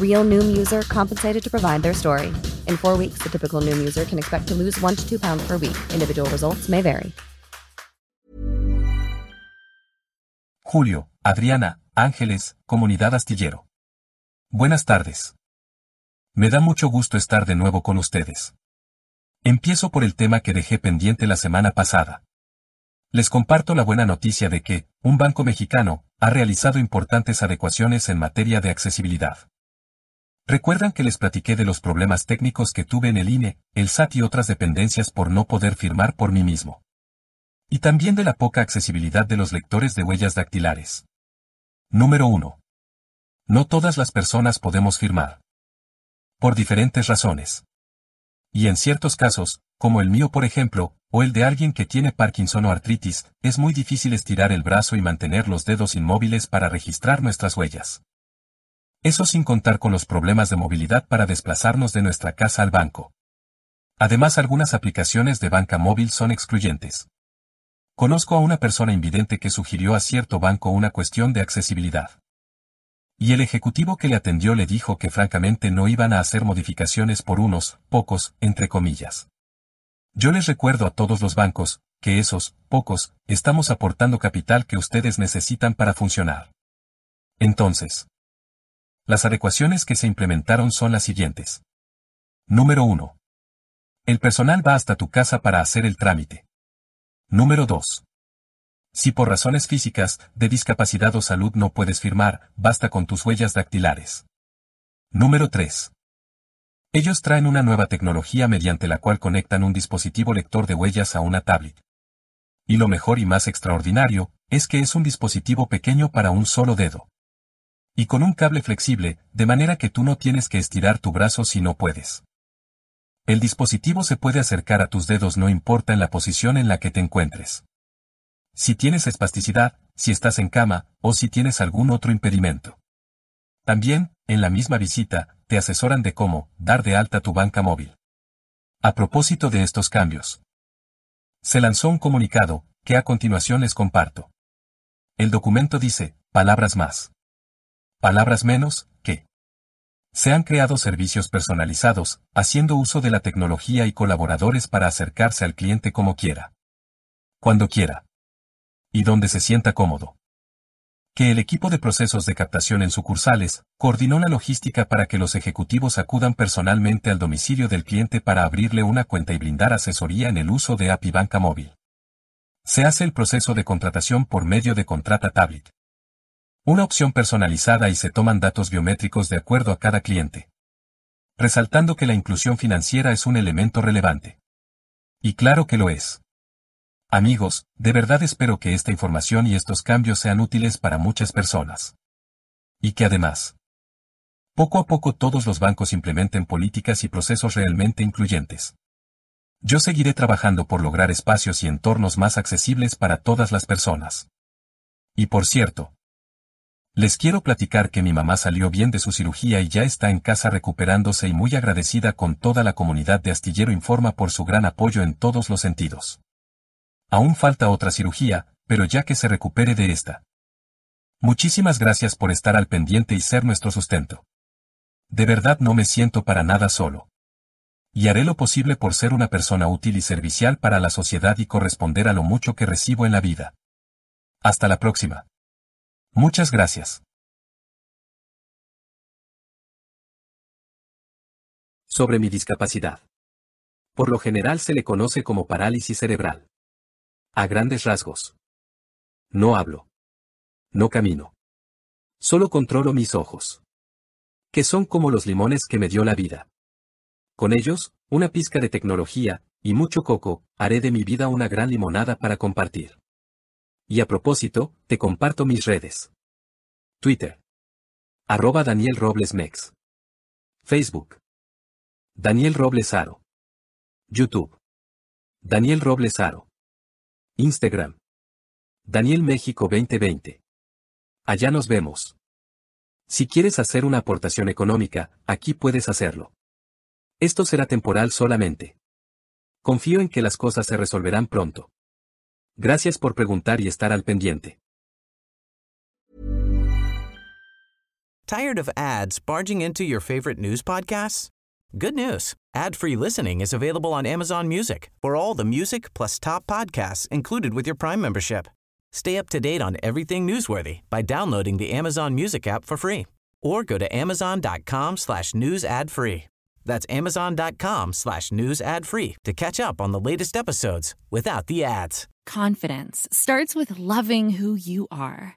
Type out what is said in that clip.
Real Noom user compensated to provide their story. In four weeks, the typical Noom user can expect to lose one to two pounds per week. Individual results may vary. Julio, Adriana, Ángeles, Comunidad Astillero. Buenas tardes. Me da mucho gusto estar de nuevo con ustedes. Empiezo por el tema que dejé pendiente la semana pasada. Les comparto la buena noticia de que, un banco mexicano, ha realizado importantes adecuaciones en materia de accesibilidad. Recuerdan que les platiqué de los problemas técnicos que tuve en el INE, el SAT y otras dependencias por no poder firmar por mí mismo. Y también de la poca accesibilidad de los lectores de huellas dactilares. Número 1. No todas las personas podemos firmar. Por diferentes razones. Y en ciertos casos, como el mío por ejemplo, o el de alguien que tiene Parkinson o artritis, es muy difícil estirar el brazo y mantener los dedos inmóviles para registrar nuestras huellas. Eso sin contar con los problemas de movilidad para desplazarnos de nuestra casa al banco. Además, algunas aplicaciones de banca móvil son excluyentes. Conozco a una persona invidente que sugirió a cierto banco una cuestión de accesibilidad. Y el ejecutivo que le atendió le dijo que francamente no iban a hacer modificaciones por unos, pocos, entre comillas. Yo les recuerdo a todos los bancos, que esos, pocos, estamos aportando capital que ustedes necesitan para funcionar. Entonces, las adecuaciones que se implementaron son las siguientes. Número 1. El personal va hasta tu casa para hacer el trámite. Número 2. Si por razones físicas, de discapacidad o salud no puedes firmar, basta con tus huellas dactilares. Número 3. Ellos traen una nueva tecnología mediante la cual conectan un dispositivo lector de huellas a una tablet. Y lo mejor y más extraordinario, es que es un dispositivo pequeño para un solo dedo y con un cable flexible, de manera que tú no tienes que estirar tu brazo si no puedes. El dispositivo se puede acercar a tus dedos no importa en la posición en la que te encuentres. Si tienes espasticidad, si estás en cama, o si tienes algún otro impedimento. También, en la misma visita, te asesoran de cómo dar de alta tu banca móvil. A propósito de estos cambios. Se lanzó un comunicado, que a continuación les comparto. El documento dice, palabras más palabras menos, que se han creado servicios personalizados, haciendo uso de la tecnología y colaboradores para acercarse al cliente como quiera. Cuando quiera. Y donde se sienta cómodo. Que el equipo de procesos de captación en sucursales coordinó la logística para que los ejecutivos acudan personalmente al domicilio del cliente para abrirle una cuenta y brindar asesoría en el uso de API Banca Móvil. Se hace el proceso de contratación por medio de Contrata Tablet. Una opción personalizada y se toman datos biométricos de acuerdo a cada cliente. Resaltando que la inclusión financiera es un elemento relevante. Y claro que lo es. Amigos, de verdad espero que esta información y estos cambios sean útiles para muchas personas. Y que además, poco a poco todos los bancos implementen políticas y procesos realmente incluyentes. Yo seguiré trabajando por lograr espacios y entornos más accesibles para todas las personas. Y por cierto, les quiero platicar que mi mamá salió bien de su cirugía y ya está en casa recuperándose y muy agradecida con toda la comunidad de Astillero Informa por su gran apoyo en todos los sentidos. Aún falta otra cirugía, pero ya que se recupere de esta. Muchísimas gracias por estar al pendiente y ser nuestro sustento. De verdad no me siento para nada solo. Y haré lo posible por ser una persona útil y servicial para la sociedad y corresponder a lo mucho que recibo en la vida. Hasta la próxima. Muchas gracias. Sobre mi discapacidad. Por lo general se le conoce como parálisis cerebral. A grandes rasgos. No hablo. No camino. Solo controlo mis ojos. Que son como los limones que me dio la vida. Con ellos, una pizca de tecnología, y mucho coco, haré de mi vida una gran limonada para compartir. Y a propósito, te comparto mis redes. Twitter. Arroba Daniel Robles Mex. Facebook. Daniel Robles Aro. YouTube. Daniel Robles Aro. Instagram. Daniel México 2020. Allá nos vemos. Si quieres hacer una aportación económica, aquí puedes hacerlo. Esto será temporal solamente. Confío en que las cosas se resolverán pronto. Gracias por preguntar y estar al pendiente. Tired of ads barging into your favorite news podcasts? Good news. Ad-free listening is available on Amazon Music. For all the music plus top podcasts included with your Prime membership. Stay up to date on everything newsworthy by downloading the Amazon Music app for free or go to amazon.com slash news ad free. That's amazon.com slash news ad free to catch up on the latest episodes without the ads. Confidence starts with loving who you are.